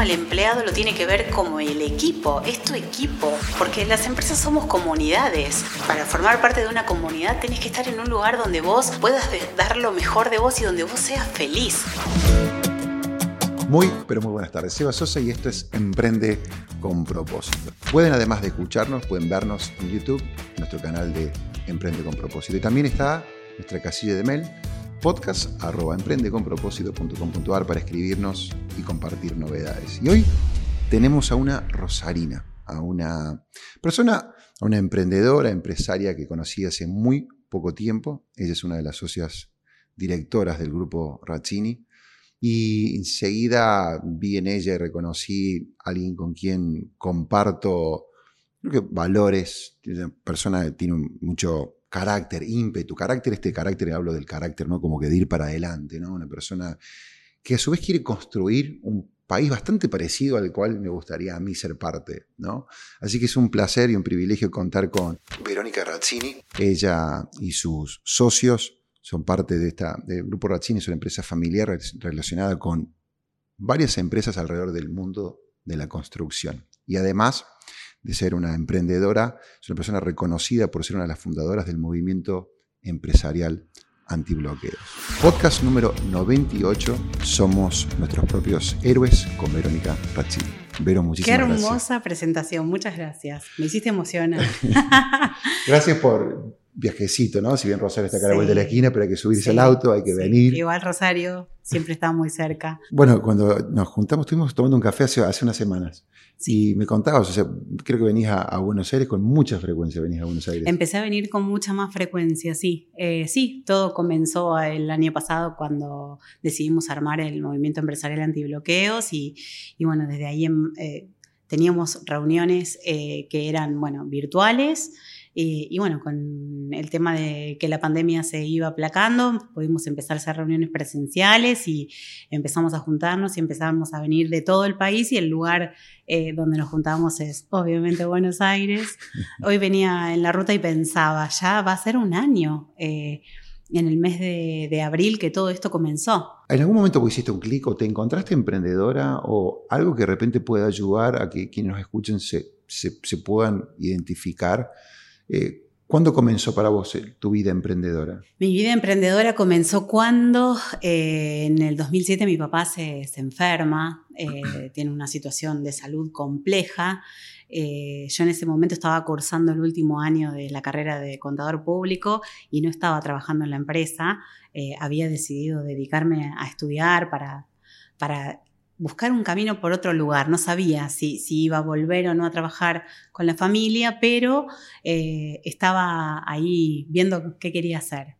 al empleado lo tiene que ver como el equipo, es tu equipo, porque las empresas somos comunidades. Para formar parte de una comunidad tenés que estar en un lugar donde vos puedas dar lo mejor de vos y donde vos seas feliz. Muy, pero muy buenas tardes. Seba Sosa y esto es Emprende con propósito. Pueden además de escucharnos, pueden vernos en YouTube, nuestro canal de Emprende con propósito. Y también está nuestra casilla de mail podcast emprendeconpropósito.com.ar para escribirnos y compartir novedades. Y hoy tenemos a una Rosarina, a una persona, a una emprendedora, empresaria que conocí hace muy poco tiempo. Ella es una de las socias directoras del grupo Razzini. Y enseguida vi en ella y reconocí a alguien con quien comparto que valores, una persona que tiene mucho carácter, ímpetu, carácter, este carácter, hablo del carácter, ¿no? Como que de ir para adelante, ¿no? Una persona que a su vez quiere construir un país bastante parecido al cual me gustaría a mí ser parte, ¿no? Así que es un placer y un privilegio contar con Verónica Razzini. Ella y sus socios son parte de esta, del Grupo Razzini, es una empresa familiar relacionada con varias empresas alrededor del mundo de la construcción. Y además de ser una emprendedora, es una persona reconocida por ser una de las fundadoras del movimiento empresarial antibloqueos. Podcast número 98, Somos nuestros propios héroes con Verónica Razzini. Vero, muchísimas gracias. Qué hermosa presentación, muchas gracias. Me hiciste emocionar. gracias por viajecito, ¿no? Si bien Rosario está acá a la vuelta de la esquina, pero hay que subirse al auto, hay que venir. Igual Rosario siempre está muy cerca. Bueno, cuando nos juntamos, estuvimos tomando un café hace, hace unas semanas. Y me contabas, o sea, creo que venís a, Buenos Aires con mucha frecuencia, venís a Buenos Aires. Empecé a venir con mucha más frecuencia, sí. Eh, sí, todo comenzó el año pasado cuando decidimos armar el movimiento empresarial antibloqueos y, y bueno, desde ahí em, eh, teníamos reuniones eh, que eran, bueno, virtuales y, bueno, con el tema de que la pandemia se iba aplacando, pudimos empezar a hacer reuniones presenciales y empezamos a juntarnos y empezamos a venir de todo el país y el lugar eh, donde nos juntábamos es obviamente Buenos Aires. Hoy venía en la ruta y pensaba, ya va a ser un año. Eh, en el mes de, abril que todo esto comenzó. ¿En algún momento hiciste un clic o te encontraste emprendedora o algo que de repente pueda ayudar a que quienes nos escuchen se, se puedan identificar eh, ¿Cuándo comenzó para vos eh, tu vida emprendedora? Mi vida emprendedora comenzó cuando eh, en el 2007 mi papá se, enferma, tiene una situación de salud compleja. yo en ese momento estaba cursando el último año de la carrera de contador público y no estaba trabajando en la empresa. había decidido dedicarme a estudiar para, para buscar un camino por otro lugar. No sabía si, si iba a volver o no a trabajar con la familia, pero eh, estaba ahí viendo qué quería hacer.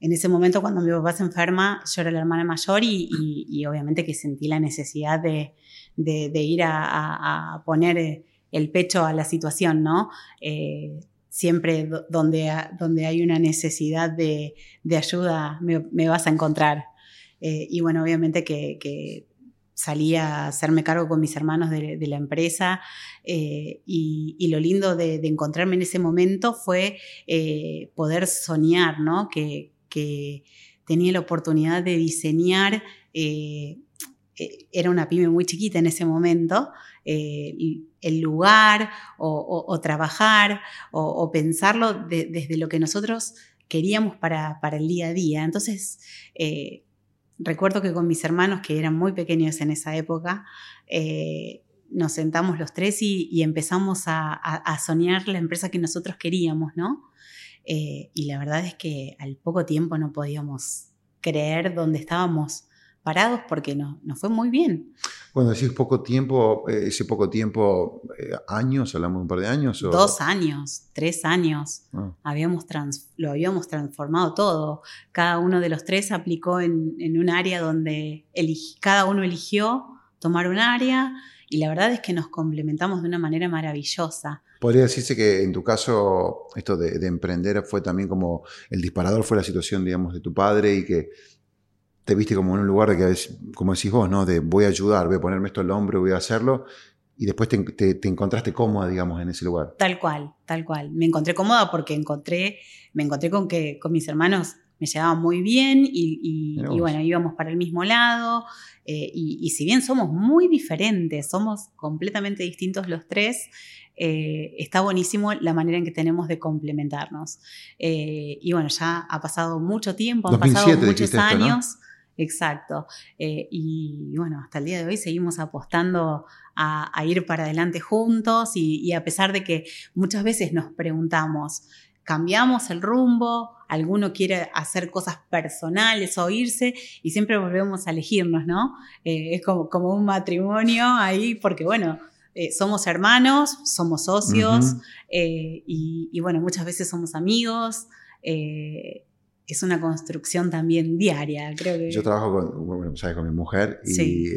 En ese momento, cuando mi papá se enferma, yo era la hermana mayor y, obviamente que sentí la necesidad de, ir a, poner el pecho a la situación, ¿no? Eh, siempre donde, donde hay una necesidad de, ayuda me, vas a encontrar. Eh, y bueno, obviamente que salí a hacerme cargo con mis hermanos de, la empresa eh, y, lo lindo de, encontrarme en ese momento fue eh, poder soñar, ¿no? Que, tenía la oportunidad de diseñar, eh, era una pyme muy chiquita en ese momento, el lugar o, trabajar o, pensarlo desde lo que nosotros queríamos para, para, el día a día. Entonces, Recuerdo que con mis hermanos, que eran muy pequeños en esa época, eh, nos sentamos los tres y, empezamos a, soñar la empresa que nosotros queríamos, ¿no? Eh, y la verdad es que al poco tiempo no podíamos creer dónde estábamos parados porque no, nos fue muy bien. Cuando decís poco tiempo, eh, ese poco tiempo, eh, años, hablamos de un par de años. Dos años, tres años. Ah. Habíamos lo habíamos transformado todo. Cada uno de los tres aplicó en, un área donde cada uno eligió tomar un área y la verdad es que nos complementamos de una manera maravillosa. Podría decirse que en tu caso esto de, de emprender fue también como el disparador fue la situación, digamos, de tu padre y que te viste como en un lugar de que, como decís vos, ¿no? De voy a ayudar, voy a ponerme esto al hombro, voy a hacerlo. Y después te, encontraste cómoda, digamos, en ese lugar. Tal cual, tal cual. Me encontré cómoda porque encontré, me encontré con que con mis hermanos me llevaba muy bien y, bueno, íbamos para el mismo lado. Eh, y, si bien somos muy diferentes, somos completamente distintos los tres, eh, está buenísimo la manera en que tenemos de complementarnos. Eh, y bueno, ya ha pasado mucho tiempo, han pasado muchos años. Exacto. y bueno, hasta el día de hoy seguimos apostando a, ir para adelante juntos y, a pesar de que muchas veces nos preguntamos, cambiamos el rumbo, alguno quiere hacer cosas personales o irse y siempre volvemos a elegirnos, ¿no? Eh, es como, como, un matrimonio ahí porque, bueno, eh, somos hermanos, somos socios eh, y, bueno, muchas veces somos amigos. Es una construcción también diaria, creo que... Yo trabajo con, bueno, ¿sabes? con mi mujer y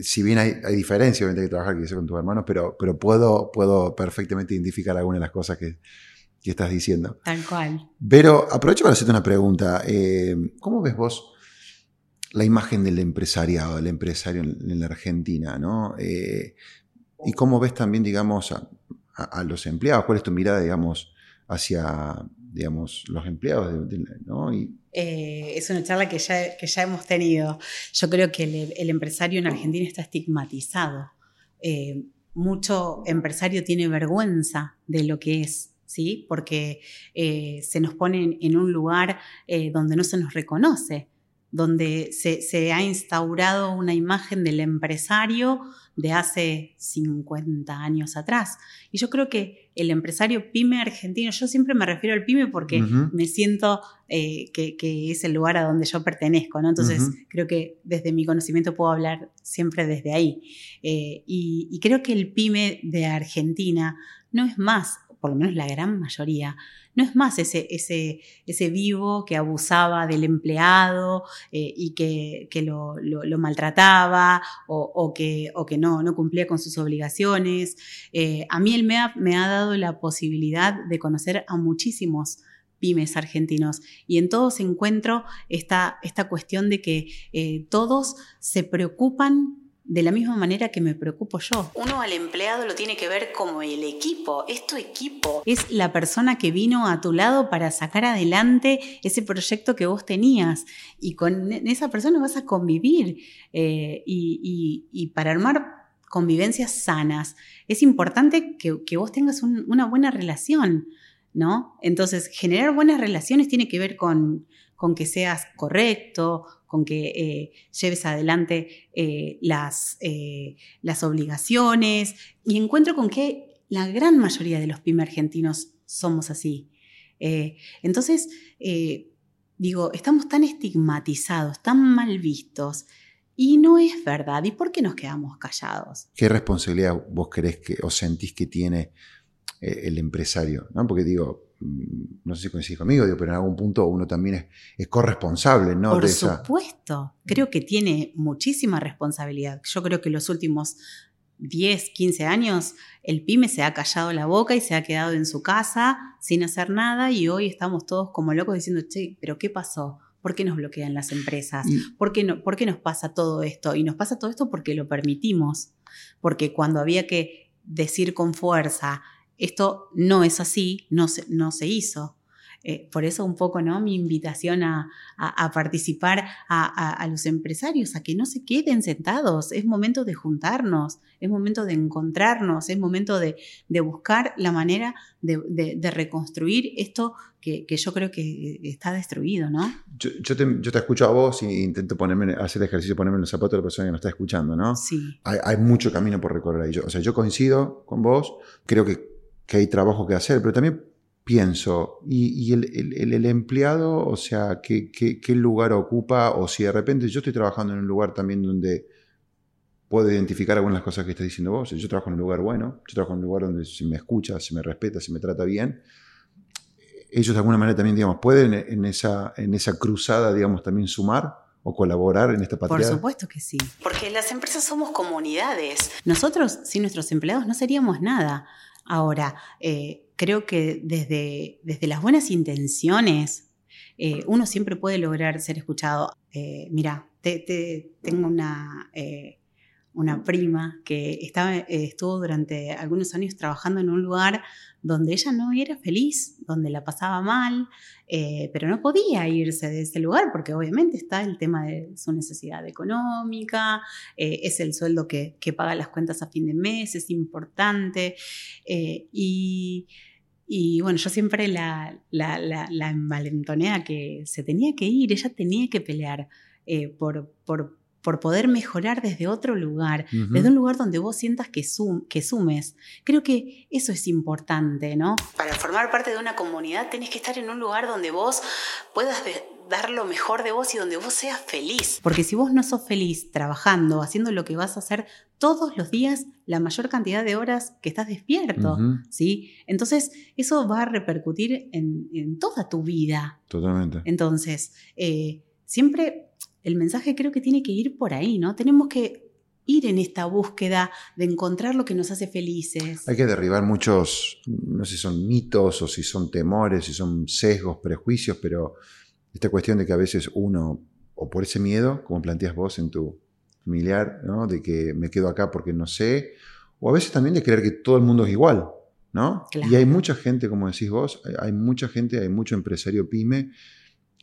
si bien hay, hay diferencia, obviamente, que trabajar con tus hermanos, pero, pero puedo, puedo perfectamente identificar algunas de las cosas que, que estás diciendo. Tal cual. Pero aprovecho para hacerte una pregunta. Eh, ¿Cómo ves vos la imagen del empresariado, del empresario en, la Argentina? ¿no? Eh, ¿Y cómo ves también, digamos, a, los empleados? ¿Cuál es tu mirada, digamos, hacia digamos, los empleados? ¿no? Eh, es una charla que ya, que ya hemos tenido. Yo creo que el, empresario en Argentina está estigmatizado. mucho empresario tiene vergüenza de lo que es ¿sí? Porque eh, se nos pone en un lugar eh, donde no se nos reconoce, donde se, ha instaurado una imagen del empresario de hace 50 años atrás. Y yo creo que el empresario pyme argentino, yo siempre me refiero al pyme porque me siento eh, que, es el lugar a donde yo pertenezco, ¿no? Entonces creo que desde mi conocimiento puedo hablar siempre desde ahí. y, y creo que el pyme de Argentina no es más por lo menos la gran mayoría, no es más ese, ese, ese vivo que abusaba del empleado eh, y que, lo, maltrataba o, que, o que no, no cumplía con sus obligaciones. Eh, a mí el MEAP me ha dado la posibilidad de conocer a muchísimos pymes argentinos. Y en todos encuentro esta, esta cuestión de que eh, todos se preocupan de la misma manera que me preocupo yo. Uno al empleado lo tiene que ver como el equipo, es tu equipo. Es la persona que vino a tu lado para sacar adelante ese proyecto que vos tenías y con esa persona vas a convivir eh, y, para armar convivencias sanas es importante que, vos tengas una buena relación. ¿No? Entonces, generar buenas relaciones tiene que ver con, con que seas correcto, con que eh, lleves adelante eh, las, eh, las obligaciones y encuentro con que la gran mayoría de los pymes argentinos somos así. entonces, digo, estamos tan estigmatizados, tan mal vistos. Y no es verdad. ¿Y por qué nos quedamos callados? ¿Qué responsabilidad vos crees que o sentís que tiene el empresario? ¿no? Porque digo, no sé si coincidís conmigo, pero en algún punto uno también es, corresponsable, ¿no? Por supuesto, creo que tiene muchísima responsabilidad. Yo creo que los últimos 10, 15 años el pyme se ha callado la boca y se ha quedado en su casa sin hacer nada y hoy estamos todos como locos diciendo, che, pero ¿qué pasó? ¿Por qué nos bloquean las empresas? ¿Por qué, no, ¿Por qué nos pasa todo esto? Y nos pasa todo esto porque lo permitimos, porque cuando había que decir con fuerza, esto no es así, no se, no se hizo. Eh, por eso un poco ¿no? mi invitación a, participar a, los empresarios, a que no se queden sentados. Es momento de juntarnos, es momento de encontrarnos, es momento de, buscar la manera de, reconstruir esto que, yo creo que está destruido. ¿no? Yo, te, escucho a vos e intento ponerme, hacer el ejercicio de ponerme en los zapatos de la persona que nos está escuchando. ¿no? Sí. Hay, mucho camino por recorrer ahí. o sea, yo coincido con vos, creo que que hay trabajo que hacer, pero también pienso, ¿y, el, empleado, o sea, ¿qué, ¿qué, lugar ocupa? O si de repente yo estoy trabajando en un lugar también donde puedo identificar algunas cosas que estás diciendo vos, yo trabajo en un lugar bueno, yo trabajo en un lugar donde se me escucha, se me respeta, se me trata bien, ellos de alguna manera también, digamos, pueden en esa, en esa cruzada, digamos, también sumar o colaborar en esta patria? Por supuesto que sí. Porque las empresas somos comunidades. Nosotros, sin nuestros empleados, no seríamos nada. Ahora, eh, creo que desde, desde, las buenas intenciones eh, uno siempre puede lograr ser escuchado. Eh, mira, te, tengo una, una prima que estaba, eh, estuvo durante algunos años trabajando en un lugar donde ella no era feliz, donde la pasaba mal, eh, pero no podía irse de ese lugar porque obviamente está el tema de su necesidad económica, eh, es el sueldo que, paga las cuentas a fin de mes, es importante. y, bueno, yo siempre la, la, la, envalentoné a que se tenía que ir, ella tenía que pelear por por poder mejorar desde otro lugar, desde un lugar donde vos sientas que, que sumes. Creo que eso es importante, ¿no? Para formar parte de una comunidad tenés que estar en un lugar donde vos puedas dar lo mejor de vos y donde vos seas feliz. Porque si vos no sos feliz trabajando, haciendo lo que vas a hacer todos los días, la mayor cantidad de horas que estás despierto, ¿sí? Entonces, eso va a repercutir en, toda tu vida. Totalmente. Entonces, eh, siempre el mensaje creo que tiene que ir por ahí, ¿no? Tenemos que ir en esta búsqueda de encontrar lo que nos hace felices. Hay que derribar muchos, no sé si son mitos o si son temores, si son sesgos, prejuicios, pero esta cuestión de que a veces uno, o por ese miedo, como planteas vos en tu familiar, ¿no? de que me quedo acá porque no sé, o a veces también de creer que todo el mundo es igual, ¿no? Y hay mucha gente, como decís vos, hay mucha gente, hay mucho empresario pyme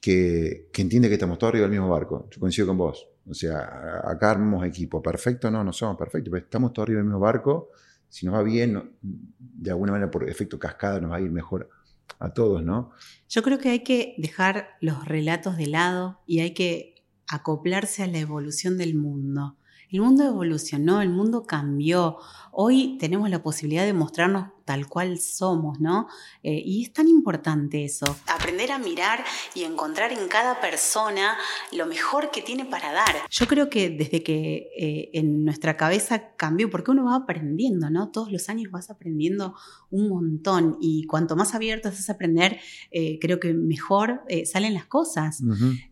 que, entiende que estamos todos arriba del mismo barco. Yo coincido con vos. O sea, acá armamos equipo. Perfecto, no, no somos perfectos, pero estamos todos arriba del mismo barco. Si nos va bien, de alguna manera por efecto cascada nos va a ir mejor a todos, ¿no? Yo creo que hay que dejar los relatos de lado y hay que acoplarse a la evolución del mundo. El mundo evolucionó, el mundo cambió. Hoy tenemos la posibilidad de mostrarnos tal cual somos, ¿no? Eh, y es tan importante eso. Aprender a mirar y encontrar en cada persona lo mejor que tiene para dar. Yo creo que desde que eh, en nuestra cabeza cambió, porque uno va aprendiendo, ¿no? Todos los años vas aprendiendo un montón y cuanto más abierto estás a aprender, eh, creo que mejor salen las cosas.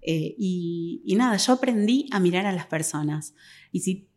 y, y nada, yo aprendí a mirar a las personas. Y si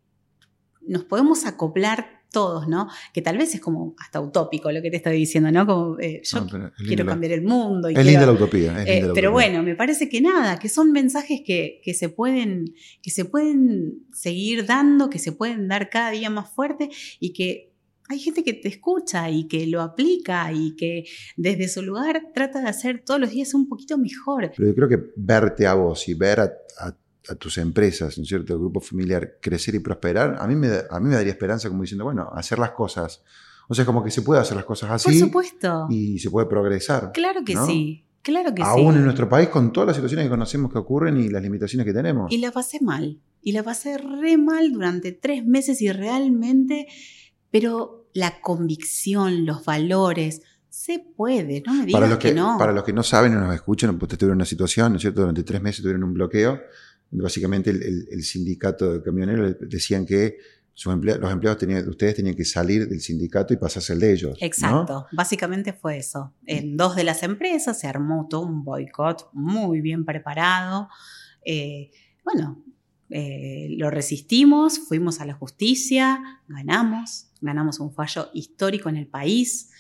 nos podemos acoplar todos, ¿no? Que tal vez es como hasta utópico lo que te estoy diciendo, ¿no? Como eh, yo quiero cambiar el mundo. Y es, linda la utopía, eh, pero bueno, me parece que nada, que son mensajes que, se pueden, que se pueden seguir dando, que se pueden dar cada día más fuerte y que hay gente que te escucha y que lo aplica y que desde su lugar trata de hacer todos los días un poquito mejor. Pero yo creo que verte a vos y ver a, a a tus empresas, ¿no es cierto?, el grupo familiar, crecer y prosperar, a mí, me, a mí me daría esperanza como diciendo, bueno, hacer las cosas. O sea, como que se puede hacer las cosas así. Por supuesto. Y se puede progresar. Claro que sí. Claro que sí. Aún en nuestro país, con todas las situaciones que conocemos que ocurren y las limitaciones que tenemos. Y la pasé mal. Y la pasé re mal durante tres meses y realmente, pero la convicción, los valores, se puede, no me digas para los que, no. Para los que no saben o nos escuchan, ustedes tuvieron una situación, ¿no es cierto? Durante tres meses tuvieron un bloqueo básicamente el, sindicato de camioneros decían que los empleados tenían, ustedes tenían que salir del sindicato y pasarse el de ellos. Exacto, básicamente fue eso. En dos de las empresas se armó todo un boicot muy bien preparado. Eh, bueno, eh, lo resistimos, fuimos a la justicia, ganamos, ganamos un fallo histórico en el país.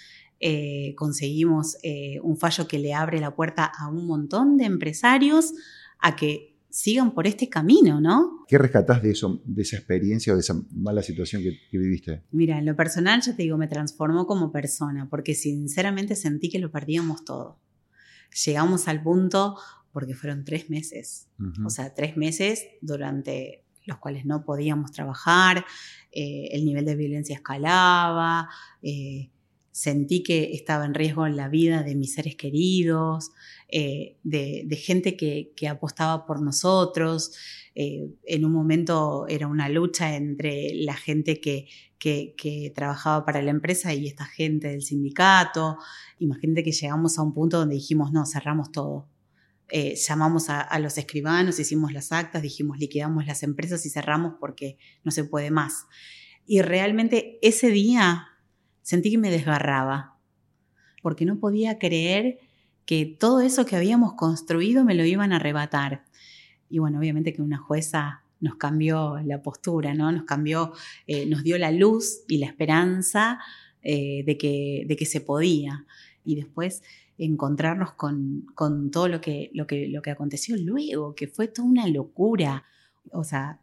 Eh, conseguimos un fallo que le abre la puerta a un montón de empresarios a que sigan por este camino, ¿no? ¿Qué rescatás de eso, de esa experiencia o de esa mala situación que, viviste? Mira, en lo personal, yo te digo, me transformó como persona, porque sinceramente sentí que lo perdíamos todo. Llegamos al punto, porque fueron tres meses, o sea, tres meses durante los cuales no podíamos trabajar, eh, el nivel de violencia escalaba, eh, sentí que estaba en riesgo la vida de mis seres queridos, eh, de, gente que, apostaba por nosotros. Eh, en un momento era una lucha entre la gente que, que, trabajaba para la empresa y esta gente del sindicato. Imagínate que llegamos a un punto donde dijimos, no, cerramos todo. Eh, llamamos a, a, los escribanos, hicimos las actas, dijimos liquidamos las empresas y cerramos porque no se puede más. Y realmente ese día sentí que me desgarraba, porque no podía creer que todo eso que habíamos construido me lo iban a arrebatar. Y bueno, obviamente que una jueza nos cambió la postura, ¿no? Nos cambió, eh, nos dio la luz y la esperanza eh, de, que, de que se podía. Y después encontrarnos con, con todo lo que, lo, que, lo que aconteció luego, que fue toda una locura. O sea,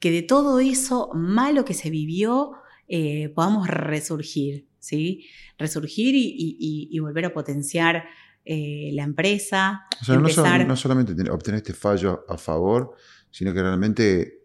que de todo eso malo que se vivió eh, podamos resurgir, ¿sí? Resurgir y, volver a potenciar eh, la empresa. O sea, no, solamente obtener este fallo a favor, sino que realmente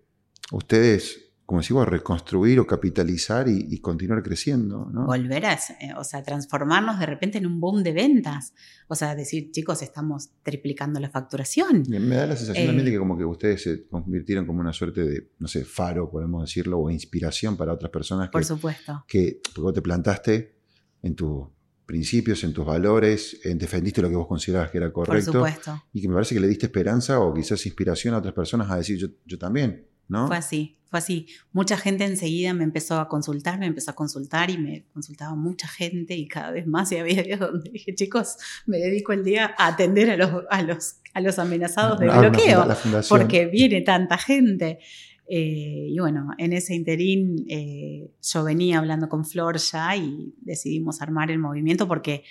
ustedes como decimos, reconstruir o capitalizar y, continuar creciendo. ¿no? Volver a, eh, o sea, transformarnos de repente en un boom de ventas. O sea, decir, chicos, estamos triplicando la facturación. me da la sensación también de eh, que como que ustedes se convirtieron como una suerte de, no sé, faro, podemos decirlo, o inspiración para otras personas. Que, por supuesto. Que porque vos te plantaste en tus principios, en tus valores, en defendiste lo que vos considerabas que era correcto. Por supuesto. Y que me parece que le diste esperanza o quizás inspiración a otras personas a decir, yo, yo también fue así, fue así. Mucha gente enseguida me empezó a consultar, me empezó a consultar y me consultaba mucha gente y cada vez más y había días donde dije, chicos, me dedico el día a atender a los, a los, a los amenazados de bloqueo, porque viene tanta gente. Eh, y bueno, en ese interín eh, yo venía hablando con Flor ya y decidimos armar el movimiento porque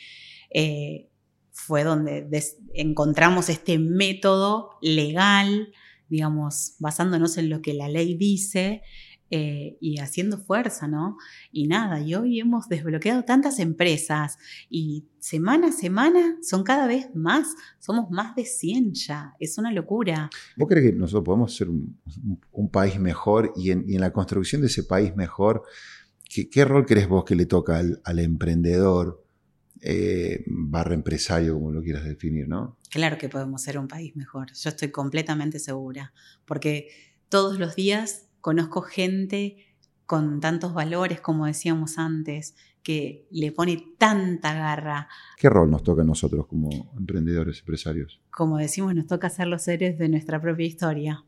eh, fue donde encontramos este método legal digamos, basándonos en lo que la ley dice eh, y haciendo fuerza, ¿no? Y nada, y hoy hemos desbloqueado tantas empresas y semana a semana son cada vez más, somos más de 100 ya, es una locura. ¿Vos crees que nosotros podemos ser un, país mejor y en, la construcción de ese país mejor, ¿qué, rol crees vos que le toca al emprendedor? Eh, barra empresario, como lo quieras definir, ¿no? Claro que podemos ser un país mejor, yo estoy completamente segura, porque todos los días conozco gente con tantos valores, como decíamos antes, que le pone tanta garra. ¿Qué rol nos toca a nosotros como emprendedores, empresarios? Como decimos, nos toca ser los seres de nuestra propia historia.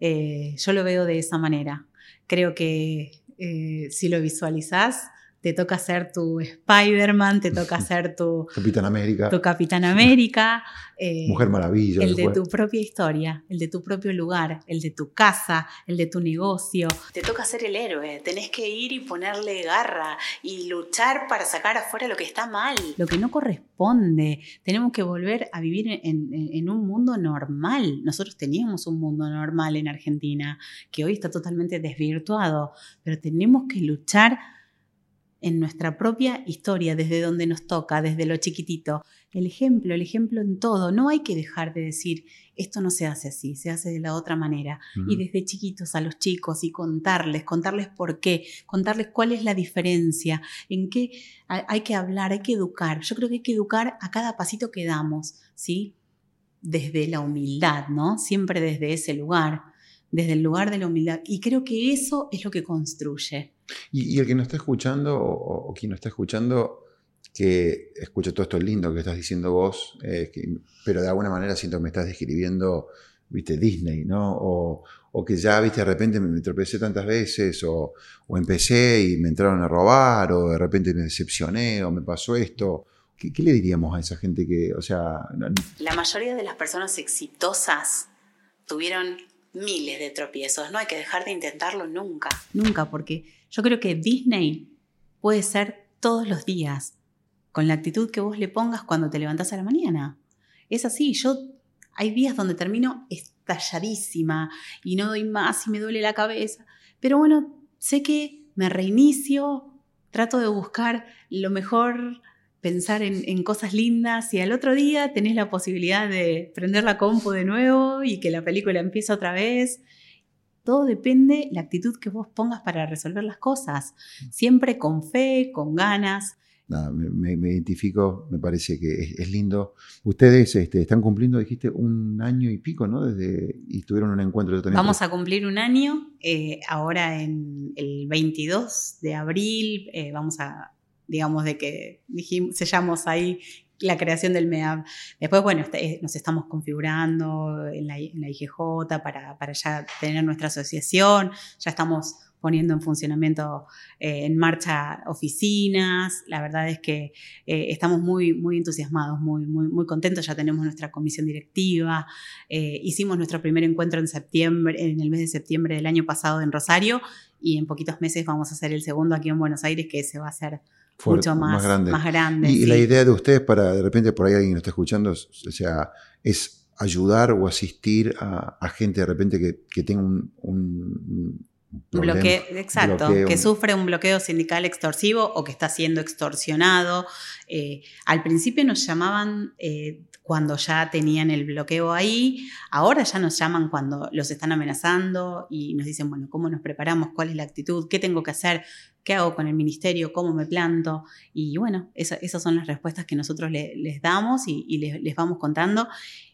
Eh, yo lo veo de esa manera. Creo que eh, si lo visualizás, te toca ser tu Spider-Man, te toca ser tu Capitán América. Tu Capitán América. Eh, Mujer Maravilla. El de tu propia historia, el de tu propio lugar, el de tu casa, el de tu negocio. Te toca ser el héroe, tenés que ir y ponerle garra y luchar para sacar afuera lo que está mal, lo que no corresponde. Tenemos que volver a vivir en, en un mundo normal. Nosotros teníamos un mundo normal en Argentina que hoy está totalmente desvirtuado, pero tenemos que luchar en nuestra propia historia, desde donde nos toca, desde lo chiquitito. El ejemplo, el ejemplo en todo. No hay que dejar de decir, esto no se hace así, se hace de la otra manera. Y desde chiquitos a los chicos y contarles, contarles por qué, contarles cuál es la diferencia, en qué hay que hablar, hay que educar. Yo creo que hay que educar a cada pasito que damos, ¿sí? Desde la humildad, ¿no? Siempre desde ese lugar, desde el lugar de la humildad. Y creo que eso es lo que construye. Y, el que nos está escuchando, o, quien nos está escuchando, que escucha todo esto lindo que estás diciendo vos, eh, pero de alguna manera siento que me estás describiendo, viste, Disney, ¿no? O, que ya, viste, de repente me, tropecé tantas veces, o, empecé y me entraron a robar, o de repente me decepcioné, o me pasó esto. ¿Qué, qué le diríamos a esa gente que, o sea... La mayoría de las personas exitosas tuvieron miles de tropiezos, no hay que dejar de intentarlo nunca. Nunca, porque yo creo que Disney puede ser todos los días, con la actitud que vos le pongas cuando te levantás a la mañana. Es así, yo hay días donde termino estalladísima y no doy más y me duele la cabeza, pero bueno, sé que me reinicio, trato de buscar lo mejor pensar en, cosas lindas y al otro día tenés la posibilidad de prender la compu de nuevo y que la película empiece otra vez. Todo depende la actitud que vos pongas para resolver las cosas, siempre con fe, con ganas. me, identifico, me parece que es, lindo. Ustedes este, están cumpliendo, dijiste, un año y pico, ¿no? Desde, y tuvieron un encuentro. También Vamos a cumplir un año, eh, ahora en el 22 de abril, eh, vamos a digamos, de que sellamos ahí la creación del MEAB. Después, bueno, este, eh, nos estamos configurando en la, IGJ para, para, ya tener nuestra asociación, ya estamos poniendo en funcionamiento, eh, en marcha oficinas. La verdad es que eh, estamos muy, muy entusiasmados, muy, muy, muy contentos. Ya tenemos nuestra comisión directiva. hicimos nuestro primer encuentro en septiembre, en el mes de septiembre del año pasado en Rosario y en poquitos meses vamos a hacer el segundo aquí en Buenos Aires, que se va a hacer mucho más, más grande. y, la idea de ustedes para, de repente por ahí alguien lo está escuchando, o sea, es ayudar o asistir a, gente de repente que, tenga un, bloqueo, exacto, que sufre un bloqueo sindical extorsivo o que está siendo extorsionado. Eh, al principio nos llamaban eh, cuando ya tenían el bloqueo ahí, ahora ya nos llaman cuando los están amenazando y nos dicen, bueno, ¿cómo nos preparamos? ¿Cuál es la actitud? ¿Qué tengo que hacer? ¿Qué hago con el ministerio? ¿Cómo me planto? Y bueno, esas son las respuestas que nosotros les damos y, les, vamos contando.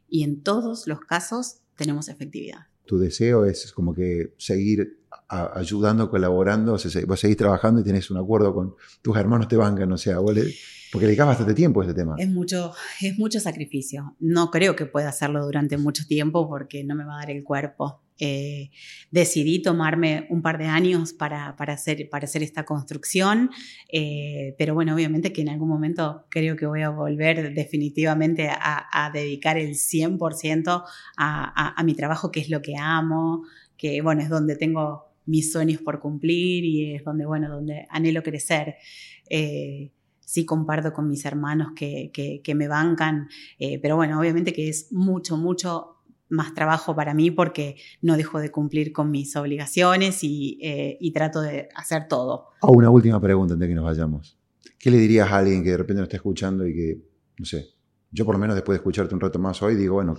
Y en todos los casos tenemos efectividad. Tu deseo es como que seguir ayudando, colaborando, vos seguís trabajando y tenés un acuerdo con tus hermanos, te bancan, o sea, vos le, porque dedicas bastante tiempo a este tema. Es mucho, es mucho sacrificio. No creo que pueda hacerlo durante mucho tiempo porque no me va a dar el cuerpo. Eh, decidí tomarme un par de años para, para, hacer, para hacer esta construcción, eh, pero bueno, obviamente que en algún momento creo que voy a volver definitivamente a, dedicar el 100% a, a, mi trabajo, que es lo que amo, que bueno, es donde tengo mis sueños por cumplir y es donde, bueno, donde anhelo crecer. Eh, sí comparto con mis hermanos que, que, me bancan, eh, pero bueno, obviamente que es mucho, mucho más trabajo para mí porque no dejo de cumplir con mis obligaciones y, eh, y trato de hacer todo. Ah, una última pregunta antes de que nos vayamos. ¿Qué le dirías a alguien que de repente nos está escuchando y que, no sé, yo por lo menos después de escucharte un rato más hoy digo, bueno,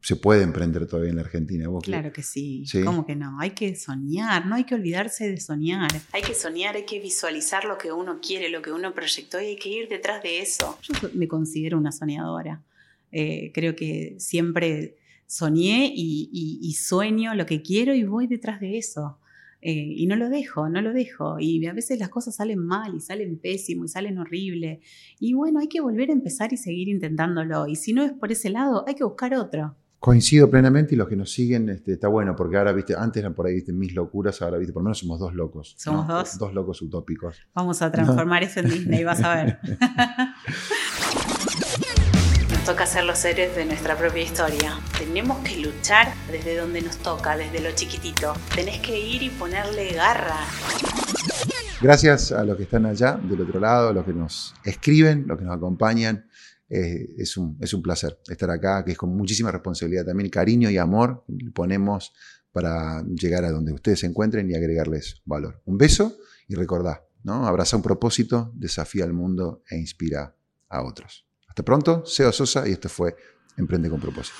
se puede emprender todavía en la Argentina. claro que sí. ¿Cómo que no? Hay que soñar, no hay que olvidarse de soñar. Hay que soñar, hay que visualizar lo que uno quiere, lo que uno proyectó y hay que ir detrás de eso. Yo me considero una soñadora. Eh, creo que siempre soñé y, sueño lo que quiero y voy detrás de eso. Eh, y no lo dejo, no lo dejo. Y a veces las cosas salen mal y salen pésimo y salen horrible. Y bueno, hay que volver a empezar y seguir intentándolo. Y si no es por ese lado, hay que buscar otro. Coincido plenamente y los que nos siguen este, está bueno, porque ahora, viste, antes eran por ahí, viste, mis locuras, ahora, viste, por lo menos somos dos locos. Somos dos. Dos locos utópicos. Vamos a transformar eso en Disney, vas a ver. nos toca ser los héroes de nuestra propia historia. Tenemos que luchar desde donde nos toca, desde lo chiquitito. Tenés que ir y ponerle garra. Gracias a los que están allá, del otro lado, los que nos escriben, los que nos acompañan es, un, es un placer estar acá, que es con muchísima responsabilidad también, cariño y amor ponemos para llegar a donde ustedes se encuentren y agregarles valor. Un beso y recordá, ¿no? abraza un propósito, desafía al mundo e inspira a otros. Hasta pronto, Seo Sosa y esto fue Emprende con propósito.